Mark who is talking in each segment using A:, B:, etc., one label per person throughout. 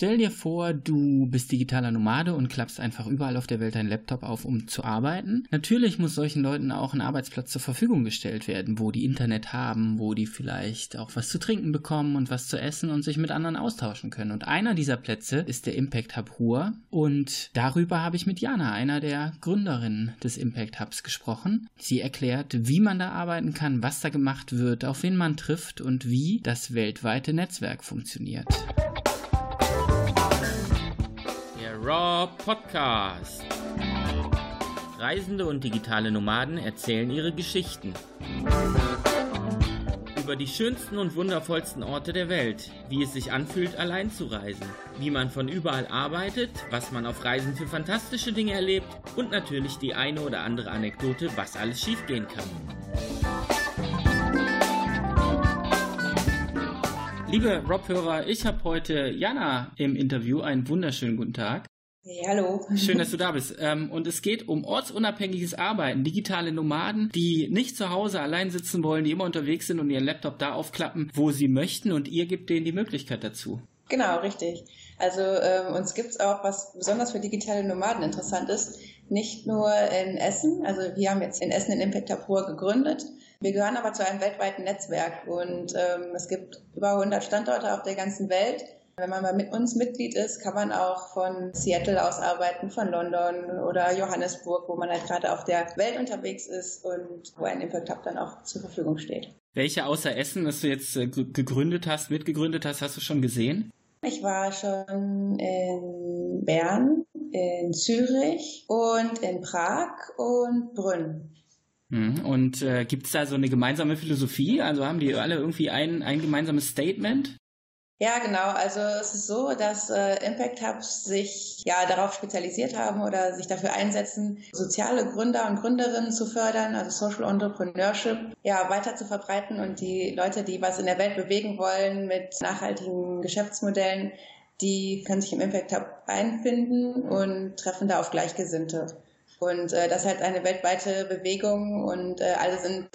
A: Stell dir vor, du bist digitaler Nomade und klappst einfach überall auf der Welt deinen Laptop auf, um zu arbeiten. Natürlich muss solchen Leuten auch ein Arbeitsplatz zur Verfügung gestellt werden, wo die Internet haben, wo die vielleicht auch was zu trinken bekommen und was zu essen und sich mit anderen austauschen können. Und einer dieser Plätze ist der Impact Hub Ruhr. Und darüber habe ich mit Jana, einer der Gründerinnen des Impact Hubs, gesprochen. Sie erklärt, wie man da arbeiten kann, was da gemacht wird, auf wen man trifft und wie das weltweite Netzwerk funktioniert.
B: Raw Podcast. Reisende und digitale Nomaden erzählen ihre Geschichten. Über die schönsten und wundervollsten Orte der Welt, wie es sich anfühlt, allein zu reisen, wie man von überall arbeitet, was man auf Reisen für fantastische Dinge erlebt und natürlich die eine oder andere Anekdote, was alles schiefgehen kann.
A: Liebe Rob-Hörer, ich habe heute Jana im Interview. Einen wunderschönen guten Tag.
C: Hey, hallo.
A: Schön, dass du da bist. Ähm, und es geht um ortsunabhängiges Arbeiten, digitale Nomaden, die nicht zu Hause allein sitzen wollen, die immer unterwegs sind und ihren Laptop da aufklappen, wo sie möchten und ihr gebt denen die Möglichkeit dazu.
C: Genau, richtig. Also ähm, uns gibt's auch, was besonders für digitale Nomaden interessant ist, nicht nur in Essen, also wir haben jetzt in Essen in Impact Hub gegründet. Wir gehören aber zu einem weltweiten Netzwerk und ähm, es gibt über 100 Standorte auf der ganzen Welt wenn man mal mit uns Mitglied ist, kann man auch von Seattle aus arbeiten, von London oder Johannesburg, wo man halt gerade auf der Welt unterwegs ist und wo ein Impact Hub dann auch zur Verfügung steht.
A: Welche außer Essen, das du jetzt äh, gegründet hast, mitgegründet hast, hast du schon gesehen?
C: Ich war schon in Bern, in Zürich und in Prag und Brünn.
A: Hm, und äh, gibt es da so eine gemeinsame Philosophie? Also haben die alle irgendwie ein, ein gemeinsames Statement?
C: Ja, genau. Also es ist so, dass äh, Impact Hubs sich ja darauf spezialisiert haben oder sich dafür einsetzen, soziale Gründer und Gründerinnen zu fördern, also Social Entrepreneurship, ja weiter zu verbreiten und die Leute, die was in der Welt bewegen wollen mit nachhaltigen Geschäftsmodellen, die können sich im Impact Hub einfinden und treffen da auf Gleichgesinnte. Und äh, das ist halt eine weltweite Bewegung und äh, alle sind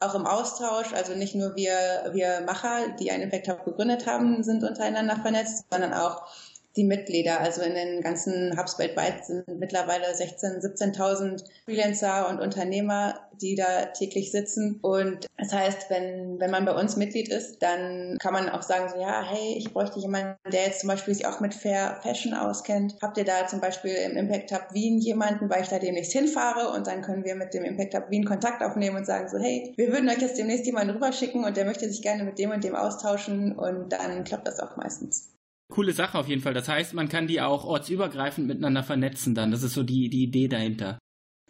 C: auch im Austausch. Also nicht nur wir, wir Macher, die einen Impact Hub gegründet haben, sind untereinander vernetzt, sondern auch die Mitglieder. Also in den ganzen Hubs weltweit sind mittlerweile 16.000, 17.000 Freelancer und Unternehmer, die da täglich sitzen. Und das heißt, wenn, wenn man bei uns Mitglied ist, dann kann man auch sagen, so, ja, hey, ich bräuchte jemanden, der jetzt zum Beispiel sich auch mit Fair Fashion auskennt. Habt ihr da zum Beispiel im Impact Hub Wien jemanden, weil ich da demnächst hinfahre und dann können wir mit dem Impact Hub Wien Kontakt aufnehmen und sagen so, hey, wir würden euch jetzt demnächst jemanden rüberschicken und der möchte sich gerne mit dem und dem austauschen und dann klappt das auch meistens.
A: Coole Sache auf jeden Fall. Das heißt, man kann die auch ortsübergreifend miteinander vernetzen dann. Das ist so die, die Idee dahinter.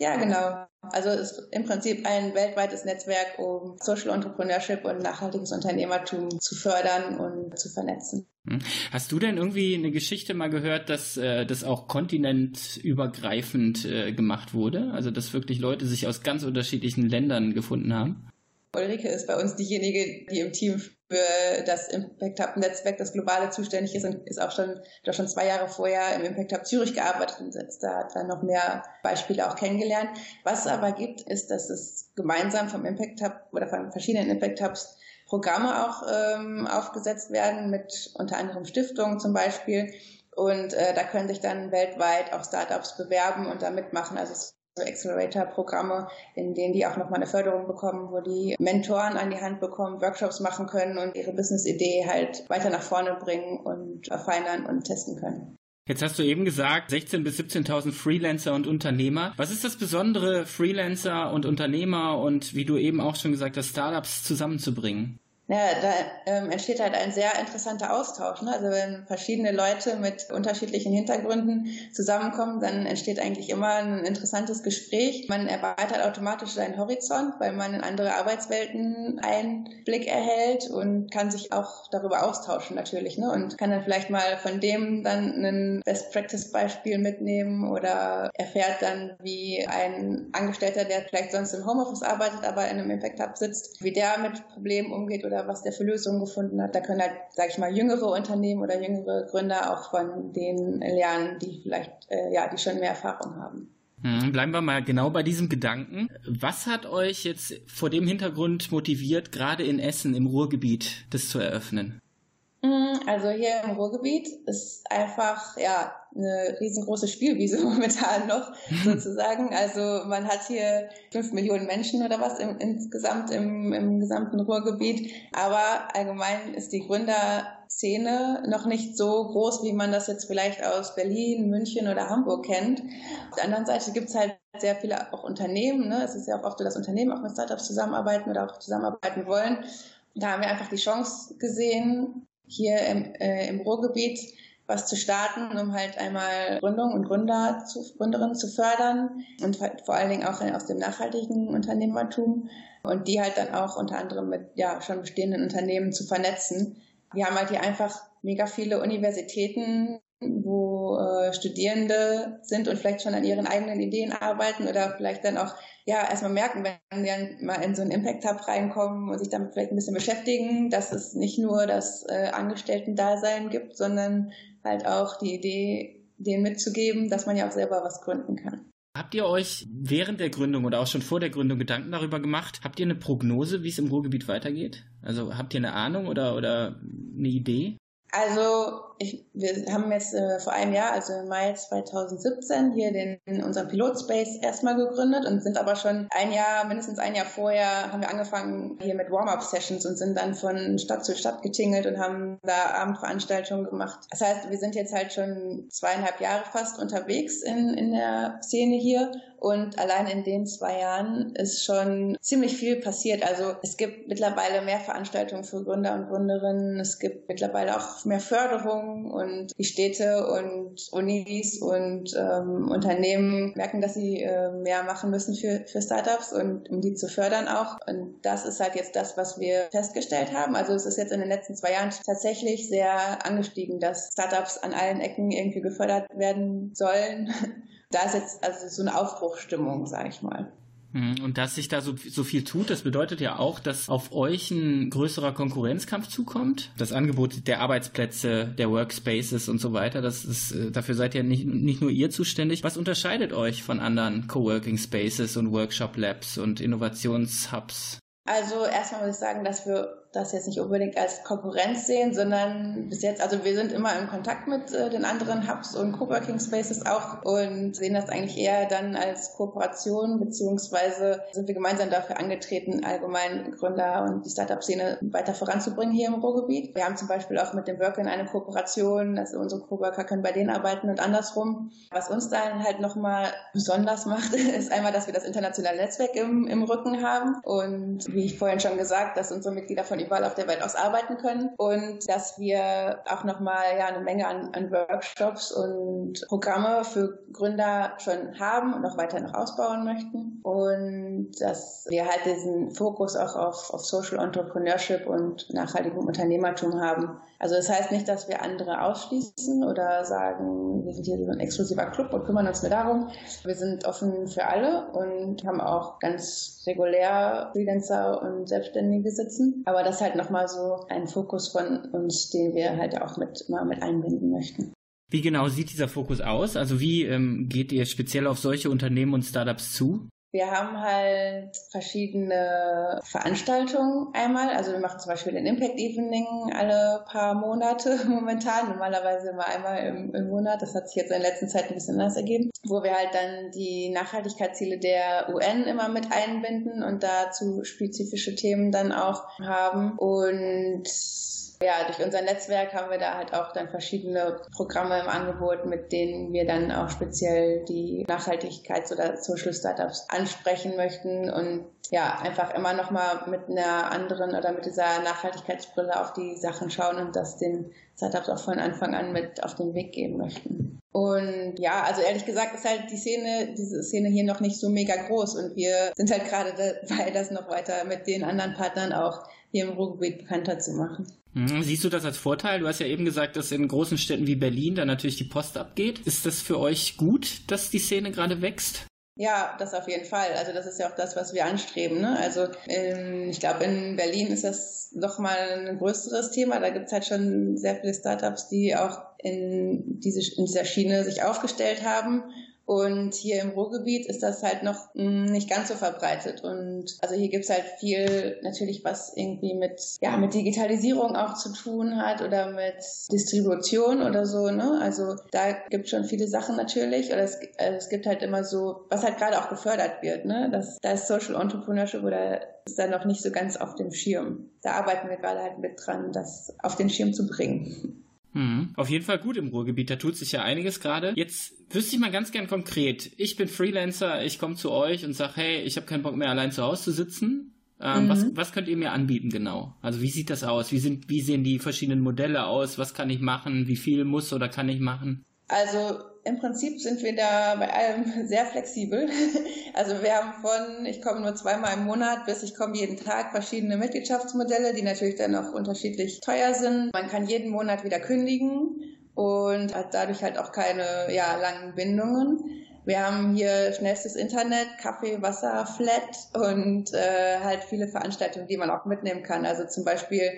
C: Ja, genau. Also es ist im Prinzip ein weltweites Netzwerk, um Social Entrepreneurship und nachhaltiges Unternehmertum zu fördern und zu vernetzen.
A: Hm. Hast du denn irgendwie eine Geschichte mal gehört, dass äh, das auch kontinentübergreifend äh, gemacht wurde? Also dass wirklich Leute sich aus ganz unterschiedlichen Ländern gefunden haben?
C: Ulrike ist bei uns diejenige, die im Team für das Impact Hub Netzwerk, das globale zuständig ist und ist auch schon, doch schon zwei Jahre vorher im Impact Hub Zürich gearbeitet und da hat dann noch mehr Beispiele auch kennengelernt. Was es aber gibt, ist, dass es gemeinsam vom Impact Hub oder von verschiedenen Impact Hubs Programme auch ähm, aufgesetzt werden mit unter anderem Stiftungen zum Beispiel. Und äh, da können sich dann weltweit auch Startups bewerben und da mitmachen. Also es Accelerator-Programme, in denen die auch nochmal eine Förderung bekommen, wo die Mentoren an die Hand bekommen, Workshops machen können und ihre Business-Idee halt weiter nach vorne bringen und verfeinern und testen können.
A: Jetzt hast du eben gesagt, 16.000 bis 17.000 Freelancer und Unternehmer. Was ist das Besondere, Freelancer und Unternehmer und wie du eben auch schon gesagt hast, Startups zusammenzubringen?
C: Ja, da ähm, entsteht halt ein sehr interessanter Austausch. Ne? Also wenn verschiedene Leute mit unterschiedlichen Hintergründen zusammenkommen, dann entsteht eigentlich immer ein interessantes Gespräch. Man erweitert automatisch seinen Horizont, weil man in andere Arbeitswelten Einblick erhält und kann sich auch darüber austauschen natürlich. Ne? Und kann dann vielleicht mal von dem dann ein Best-Practice-Beispiel mitnehmen oder erfährt dann, wie ein Angestellter, der vielleicht sonst im Homeoffice arbeitet, aber in einem Impact Hub sitzt, wie der mit Problemen umgeht oder was der für Lösungen gefunden hat. Da können halt, sage ich mal, jüngere Unternehmen oder jüngere Gründer auch von denen lernen, die vielleicht, äh, ja, die schon mehr Erfahrung haben.
A: Hm, bleiben wir mal genau bei diesem Gedanken. Was hat euch jetzt vor dem Hintergrund motiviert, gerade in Essen im Ruhrgebiet das zu eröffnen?
C: Mm, also hier im Ruhrgebiet ist einfach ja eine riesengroße Spielwiese momentan noch sozusagen. Also man hat hier fünf Millionen Menschen oder was im, insgesamt im, im gesamten Ruhrgebiet. Aber allgemein ist die Gründerszene noch nicht so groß, wie man das jetzt vielleicht aus Berlin, München oder Hamburg kennt. Auf der anderen Seite gibt es halt sehr viele auch Unternehmen. Ne? Es ist ja auch oft so, dass Unternehmen auch mit Startups zusammenarbeiten oder auch zusammenarbeiten wollen. Da haben wir einfach die Chance gesehen, hier im, äh, im Ruhrgebiet was zu starten, um halt einmal Gründung und Gründer zu, Gründerinnen zu fördern und vor allen Dingen auch aus dem nachhaltigen Unternehmertum und die halt dann auch unter anderem mit ja schon bestehenden Unternehmen zu vernetzen. Wir haben halt hier einfach mega viele Universitäten, wo äh, Studierende sind und vielleicht schon an ihren eigenen Ideen arbeiten oder vielleicht dann auch ja erstmal merken, wenn wir mal in so einen Impact Hub reinkommen und sich damit vielleicht ein bisschen beschäftigen, dass es nicht nur das äh, Angestellten-Dasein gibt, sondern halt auch die Idee, denen mitzugeben, dass man ja auch selber was gründen kann.
A: Habt ihr euch während der Gründung oder auch schon vor der Gründung Gedanken darüber gemacht? Habt ihr eine Prognose, wie es im Ruhrgebiet weitergeht? Also habt ihr eine Ahnung oder, oder eine Idee?
C: Also ich, wir haben jetzt äh, vor einem Jahr, also im Mai 2017, hier den unseren Pilotspace erstmal gegründet und sind aber schon ein Jahr, mindestens ein Jahr vorher, haben wir angefangen hier mit Warm-up-Sessions und sind dann von Stadt zu Stadt getingelt und haben da Abendveranstaltungen gemacht. Das heißt, wir sind jetzt halt schon zweieinhalb Jahre fast unterwegs in, in der Szene hier und allein in den zwei Jahren ist schon ziemlich viel passiert. Also es gibt mittlerweile mehr Veranstaltungen für Gründer und Gründerinnen. Es gibt mittlerweile auch mehr Förderung und die Städte und Unis und ähm, Unternehmen merken, dass sie äh, mehr machen müssen für, für Startups und um die zu fördern auch. Und das ist halt jetzt das, was wir festgestellt haben. Also es ist jetzt in den letzten zwei Jahren tatsächlich sehr angestiegen, dass Startups an allen Ecken irgendwie gefördert werden sollen da ist jetzt also so eine Aufbruchstimmung, sage ich mal.
A: Hm, und dass sich da so, so viel tut, das bedeutet ja auch, dass auf euch ein größerer Konkurrenzkampf zukommt. Das Angebot der Arbeitsplätze, der Workspaces und so weiter, das ist, äh, dafür seid ja nicht, nicht nur ihr zuständig. Was unterscheidet euch von anderen Coworking Spaces und Workshop Labs und Innovationshubs?
C: Also erstmal muss ich sagen, dass wir das jetzt nicht unbedingt als Konkurrenz sehen, sondern bis jetzt, also wir sind immer in Kontakt mit äh, den anderen Hubs und Coworking Spaces auch und sehen das eigentlich eher dann als Kooperation, beziehungsweise sind wir gemeinsam dafür angetreten, allgemein Gründer und die Startup-Szene weiter voranzubringen hier im Ruhrgebiet. Wir haben zum Beispiel auch mit dem Workin eine Kooperation, dass unsere Coworker können bei denen arbeiten und andersrum. Was uns dann halt nochmal besonders macht, ist einmal, dass wir das internationale Netzwerk im, im Rücken haben und wie ich vorhin schon gesagt, dass unsere Mitglieder von überall auf der Welt aus arbeiten können und dass wir auch nochmal ja, eine Menge an, an Workshops und Programme für Gründer schon haben und auch weiter noch ausbauen möchten und dass wir halt diesen Fokus auch auf, auf Social Entrepreneurship und nachhaltigem Unternehmertum haben. Also das heißt nicht, dass wir andere ausschließen oder sagen, wir sind hier so ein exklusiver Club und kümmern uns nur darum. Wir sind offen für alle und haben auch ganz regulär Freelancer und Selbstständige sitzen. Aber das ist halt nochmal so ein Fokus von uns, den wir halt auch mit, mal mit einbinden möchten.
A: Wie genau sieht dieser Fokus aus? Also wie ähm, geht ihr speziell auf solche Unternehmen und Startups zu?
C: Wir haben halt verschiedene Veranstaltungen einmal. Also wir machen zum Beispiel ein Impact Evening alle paar Monate momentan. Normalerweise immer einmal im, im, Monat. Das hat sich jetzt in der letzten Zeit ein bisschen anders ergeben. Wo wir halt dann die Nachhaltigkeitsziele der UN immer mit einbinden und dazu spezifische Themen dann auch haben. Und ja, durch unser Netzwerk haben wir da halt auch dann verschiedene Programme im Angebot, mit denen wir dann auch speziell die Nachhaltigkeits- oder Social Startups ansprechen möchten und ja, einfach immer nochmal mit einer anderen oder mit dieser Nachhaltigkeitsbrille auf die Sachen schauen und das den Startups auch von Anfang an mit auf den Weg geben möchten. Und ja, also ehrlich gesagt ist halt die Szene, diese Szene hier noch nicht so mega groß und wir sind halt gerade dabei, das noch weiter mit den anderen Partnern auch hier im Ruhrgebiet bekannter zu machen.
A: Mhm. Siehst du das als Vorteil? Du hast ja eben gesagt, dass in großen Städten wie Berlin da natürlich die Post abgeht. Ist das für euch gut, dass die Szene gerade wächst?
C: Ja, das auf jeden Fall. Also das ist ja auch das, was wir anstreben. Ne? Also in, ich glaube, in Berlin ist das noch mal ein größeres Thema. Da gibt es halt schon sehr viele Startups, die auch in, diese, in dieser Schiene sich aufgestellt haben Und hier im Ruhrgebiet ist das halt noch hm, nicht ganz so verbreitet. Und also hier gibt's halt viel natürlich, was irgendwie mit, ja, mit Digitalisierung auch zu tun hat oder mit Distribution oder so. Ne? Also da gibt schon viele Sachen natürlich. Oder es, also es gibt halt immer so, was halt gerade auch gefördert wird. Ne? Das, da ist Social Entrepreneurship oder ist da noch nicht so ganz auf dem Schirm. Da arbeiten wir gerade halt mit dran, das auf den Schirm zu bringen.
A: Mhm. Auf jeden Fall gut im Ruhrgebiet, da tut sich ja einiges gerade. Jetzt wüsste ich mal ganz gern konkret. Ich bin Freelancer, ich komme zu euch und sage, hey, ich habe keinen Bock mehr allein zu Hause zu sitzen. Ähm, mhm. was, was könnt ihr mir anbieten genau? Also wie sieht das aus? Wie, sind, wie sehen die verschiedenen Modelle aus? Was kann ich machen? Wie viel muss oder kann ich machen?
C: Also im Prinzip sind wir da bei allem sehr flexibel. Also wir haben von, ich komme nur zweimal im Monat, bis ich komme jeden Tag verschiedene Mitgliedschaftsmodelle, die natürlich dann auch unterschiedlich teuer sind. Man kann jeden Monat wieder kündigen und hat dadurch halt auch keine ja, langen Bindungen. Wir haben hier schnellstes Internet, Kaffee, Wasser, Flat und äh, halt viele Veranstaltungen, die man auch mitnehmen kann. Also zum Beispiel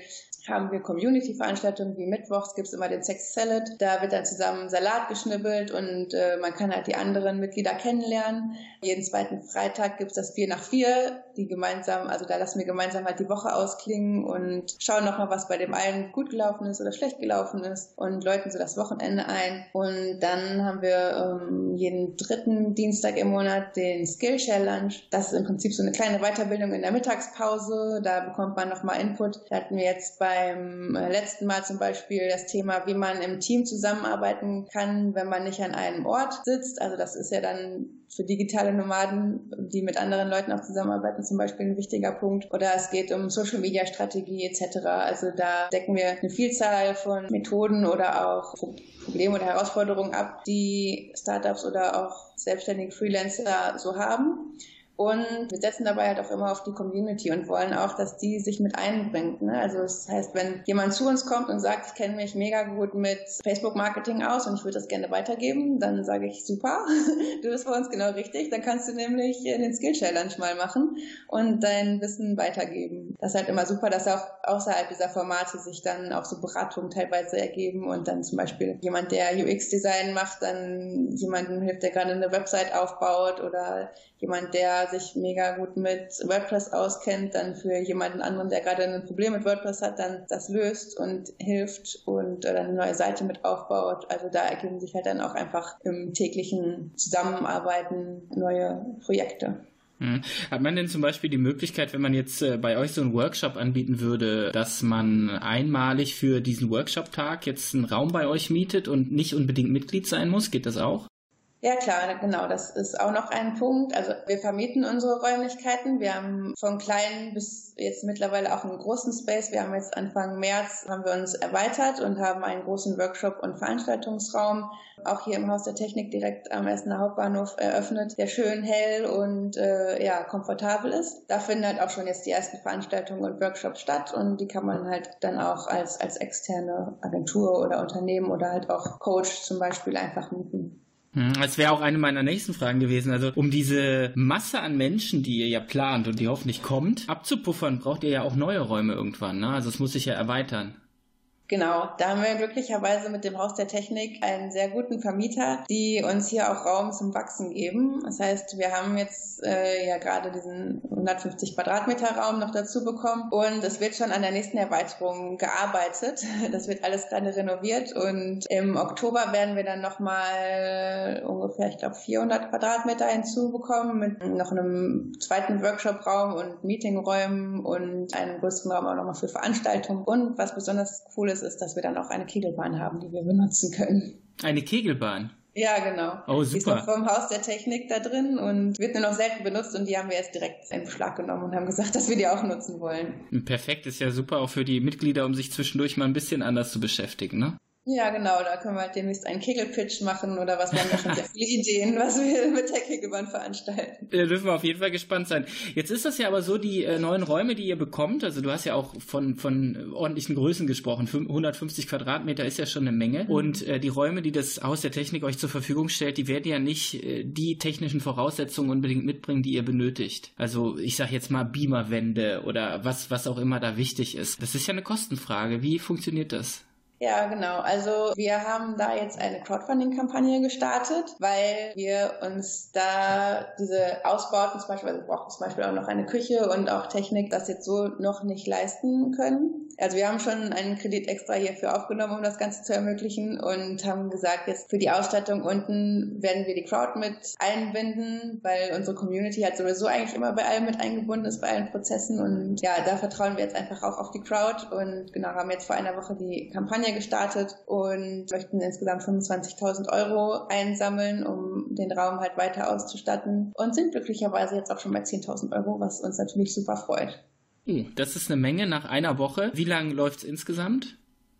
C: haben wir Community-Veranstaltungen wie Mittwochs gibt es immer den Sex Salad. Da wird dann zusammen Salat geschnibbelt und äh, man kann halt die anderen Mitglieder kennenlernen. Jeden zweiten Freitag gibt es das 4 nach 4, die gemeinsam, also da lassen wir gemeinsam halt die Woche ausklingen und schauen nochmal, was bei dem einen gut gelaufen ist oder schlecht gelaufen ist und läuten so das Wochenende ein. Und dann haben wir ähm, jeden dritten Dienstag im Monat den Skill Challenge. Das ist im Prinzip so eine kleine Weiterbildung in der Mittagspause. Da bekommt man nochmal Input. Da hatten wir jetzt beim äh, letzten Mal zum Beispiel das Thema, wie man im Team zusammenarbeiten kann, wenn man nicht an einem Ort sitzt. Also das ist ja dann für digitale Nomaden, die mit anderen Leuten auch zusammenarbeiten, zum Beispiel ein wichtiger Punkt. Oder es geht um Social Media Strategie etc. Also da decken wir eine Vielzahl von Methoden oder auch Probleme oder Herausforderungen ab, die Startups oder auch selbstständige Freelancer so haben. Und wir setzen dabei halt auch immer auf die Community und wollen auch, dass die sich mit einbringt. Ne? Also das heißt, wenn jemand zu uns kommt und sagt, ich kenne mich mega gut mit Facebook-Marketing aus und ich würde das gerne weitergeben, dann sage ich, super, du bist bei uns genau richtig. Dann kannst du nämlich den Skill Challenge mal machen und dein Wissen weitergeben. Das ist halt immer super, dass auch außerhalb dieser Formate sich dann auch so Beratungen teilweise ergeben und dann zum Beispiel jemand, der UX-Design macht, dann jemandem hilft, der gerade eine Website aufbaut oder jemand, der sich mega gut mit WordPress auskennt, dann für jemanden anderen, der gerade ein Problem mit WordPress hat, dann das löst und hilft und oder eine neue Seite mit aufbaut. Also da ergeben sich halt dann auch einfach im täglichen Zusammenarbeiten neue Projekte.
A: Hm. Hat man denn zum Beispiel die Möglichkeit, wenn man jetzt äh, bei euch so einen Workshop anbieten würde, dass man einmalig für diesen Workshop-Tag jetzt einen Raum bei euch mietet und nicht unbedingt Mitglied sein muss? Geht das auch?
C: Ja klar, genau, das ist auch noch ein Punkt. Also wir vermieten unsere Räumlichkeiten. Wir haben von kleinen bis jetzt mittlerweile auch einen großen Space. Wir haben jetzt Anfang März haben wir uns erweitert und haben einen großen Workshop- und Veranstaltungsraum auch hier im Haus der Technik direkt am Essener Hauptbahnhof eröffnet, der schön hell und äh, ja komfortabel ist. Da finden halt auch schon jetzt die ersten Veranstaltungen und Workshops statt und die kann man halt dann auch als als externe Agentur oder Unternehmen oder halt auch Coach zum Beispiel einfach mieten.
A: Hm, das wäre auch eine meiner nächsten Fragen gewesen. Also um diese Masse an Menschen, die ihr ja plant und die hoffentlich kommt, abzupuffern, braucht ihr ja auch neue Räume irgendwann. Ne? Also es muss sich ja erweitern.
C: Genau, da haben wir glücklicherweise mit dem Haus der Technik einen sehr guten Vermieter, die uns hier auch Raum zum Wachsen geben. Das heißt, wir haben jetzt äh, ja gerade diesen 150 Quadratmeter Raum noch dazu bekommen und es wird schon an der nächsten Erweiterung gearbeitet. Das wird alles gerade renoviert und im Oktober werden wir dann nochmal ungefähr, ich glaube, 400 Quadratmeter hinzubekommen mit noch einem zweiten Workshop-Raum und Meetingräumen und einem größeren Raum auch nochmal für Veranstaltungen. Und was besonders cool ist, ist, dass wir dann auch eine Kegelbahn haben, die wir benutzen können.
A: Eine Kegelbahn?
C: Ja, genau.
A: Oh, super. Die ist noch
C: vom Haus der Technik da drin und wird nur noch selten benutzt und die haben wir jetzt direkt in Beschlag genommen und haben gesagt, dass wir die auch nutzen wollen.
A: Perfekt, ist ja super auch für die Mitglieder, um sich zwischendurch mal ein bisschen anders zu beschäftigen, ne?
C: Ja, genau, da können wir halt demnächst einen Kegelpitch machen oder was. Wir haben ja schon sehr viele Ideen, was wir mit der Kegelbahn veranstalten.
A: Da dürfen wir auf jeden Fall gespannt sein. Jetzt ist das ja aber so, die äh, neuen Räume, die ihr bekommt, also du hast ja auch von, von ordentlichen Größen gesprochen, 150 Quadratmeter ist ja schon eine Menge. Mhm. Und äh, die Räume, die das Haus der Technik euch zur Verfügung stellt, die werden ja nicht äh, die technischen Voraussetzungen unbedingt mitbringen, die ihr benötigt. Also ich sag jetzt mal Beamerwände oder was, was auch immer da wichtig ist. Das ist ja eine Kostenfrage. Wie funktioniert das?
C: Ja, genau. Also wir haben da jetzt eine Crowdfunding-Kampagne gestartet, weil wir uns da diese Ausbauten zum Beispiel, also wir brauchen zum Beispiel auch noch eine Küche und auch Technik, das jetzt so noch nicht leisten können. Also wir haben schon einen Kredit extra hierfür aufgenommen, um das Ganze zu ermöglichen und haben gesagt, jetzt für die Ausstattung unten werden wir die Crowd mit einbinden, weil unsere Community halt sowieso eigentlich immer bei allem mit eingebunden ist, bei allen Prozessen und ja, da vertrauen wir jetzt einfach auch auf die Crowd und genau, haben jetzt vor einer Woche die Kampagne gestartet und möchten insgesamt 25.000 Euro einsammeln, um den Raum halt weiter auszustatten und sind glücklicherweise jetzt auch schon bei 10.000 Euro, was uns natürlich super freut.
A: Uh, das ist eine Menge nach einer Woche. Wie lange läuft es insgesamt?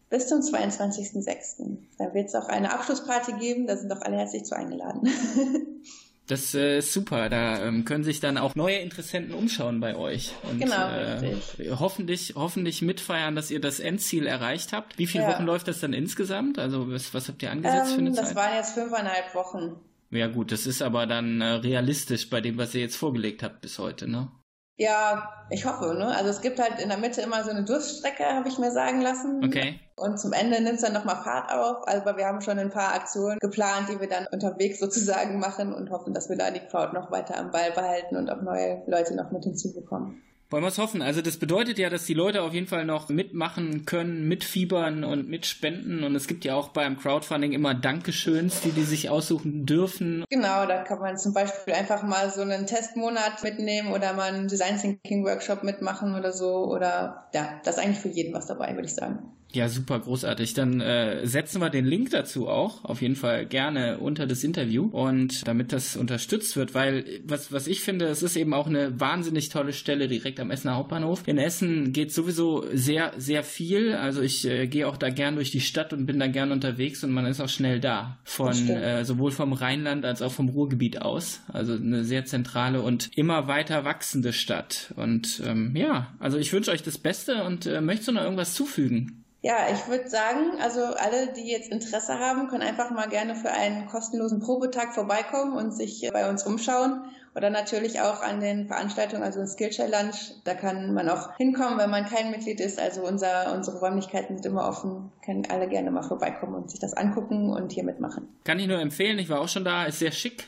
C: Bis zum 22.06. Da wird es auch eine Abschlussparty geben, da sind doch alle herzlich zu eingeladen.
A: Das äh, ist super. Da ähm, können sich dann auch neue Interessenten umschauen bei euch. Und,
C: genau, äh,
A: Hoffentlich, hoffentlich mitfeiern, dass ihr das Endziel erreicht habt. Wie viele ja. Wochen läuft das dann insgesamt? Also was, was habt ihr angesetzt ähm, für eine
C: Zeit? Das waren jetzt fünfeinhalb Wochen.
A: Ja gut, das ist aber dann äh, realistisch bei dem, was ihr jetzt vorgelegt habt bis heute, ne?
C: Ja, ich hoffe, ne? Also es gibt halt in der Mitte immer so eine Durststrecke, habe ich mir sagen lassen.
A: Okay.
C: Und zum Ende nimmt es dann nochmal Fahrt auf. Also wir haben schon ein paar Aktionen geplant, die wir dann unterwegs sozusagen machen und hoffen, dass wir da die Crowd noch weiter am Ball behalten und auch neue Leute noch mit hinzubekommen.
A: Wollen wir es hoffen. Also das bedeutet ja, dass die Leute auf jeden Fall noch mitmachen können, mitfiebern und mitspenden. Und es gibt ja auch beim Crowdfunding immer Dankeschöns, die die sich aussuchen dürfen.
C: Genau, da kann man zum Beispiel einfach mal so einen Testmonat mitnehmen oder mal einen Design Thinking Workshop mitmachen oder so. Oder ja, da ist eigentlich für jeden was dabei, würde ich sagen.
A: Ja, super großartig. Dann äh, setzen wir den Link dazu auch auf jeden Fall gerne unter das Interview und damit das unterstützt wird, weil was was ich finde, es ist eben auch eine wahnsinnig tolle Stelle direkt am Essener Hauptbahnhof. In Essen geht sowieso sehr sehr viel. Also ich äh, gehe auch da gern durch die Stadt und bin da gern unterwegs und man ist auch schnell da von äh, sowohl vom Rheinland als auch vom Ruhrgebiet aus. Also eine sehr zentrale und immer weiter wachsende Stadt. Und ähm, ja, also ich wünsche euch das Beste und äh, möchtest du noch irgendwas zufügen?
C: Ja, ich würde sagen, also alle, die jetzt Interesse haben, können einfach mal gerne für einen kostenlosen Probetag vorbeikommen und sich bei uns umschauen. Oder natürlich auch an den Veranstaltungen, also Skillshare Lunch. Da kann man auch hinkommen, wenn man kein Mitglied ist. Also unser, unsere Räumlichkeiten sind immer offen. Können alle gerne mal vorbeikommen und sich das angucken und hier mitmachen.
A: Kann ich nur empfehlen. Ich war auch schon da. Ist sehr schick.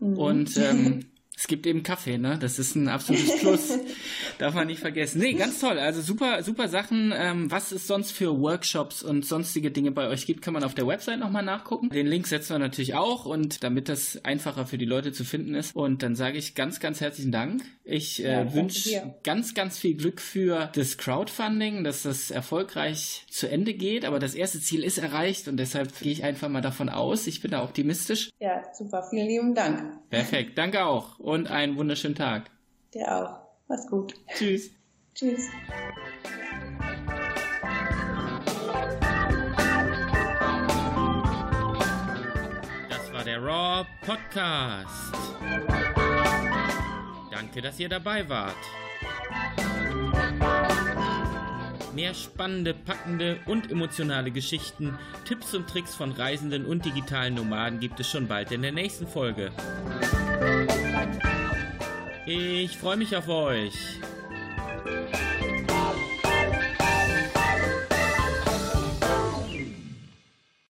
A: Mhm. Und ähm, Es gibt eben Kaffee, ne? Das ist ein absolutes Plus. Darf man nicht vergessen. Nee, ganz toll. Also super, super Sachen. Ähm, was es sonst für Workshops und sonstige Dinge bei euch gibt, kann man auf der Website nochmal nachgucken. Den Link setzen wir natürlich auch und damit das einfacher für die Leute zu finden ist. Und dann sage ich ganz, ganz herzlichen Dank. Ich äh, ja, wünsche ganz, ganz viel Glück für das Crowdfunding, dass das erfolgreich zu Ende geht. Aber das erste Ziel ist erreicht und deshalb gehe ich einfach mal davon aus. Ich bin da optimistisch.
C: Ja, super. Vielen lieben Dank.
A: Perfekt. Danke auch und einen wunderschönen Tag.
C: Dir auch. Mach's gut.
A: Tschüss.
C: Tschüss.
B: Das war der Raw Podcast. Danke, dass ihr dabei wart. Mehr spannende, packende und emotionale Geschichten, Tipps und Tricks von Reisenden und digitalen Nomaden gibt es schon bald in der nächsten Folge. Ich freue mich auf euch.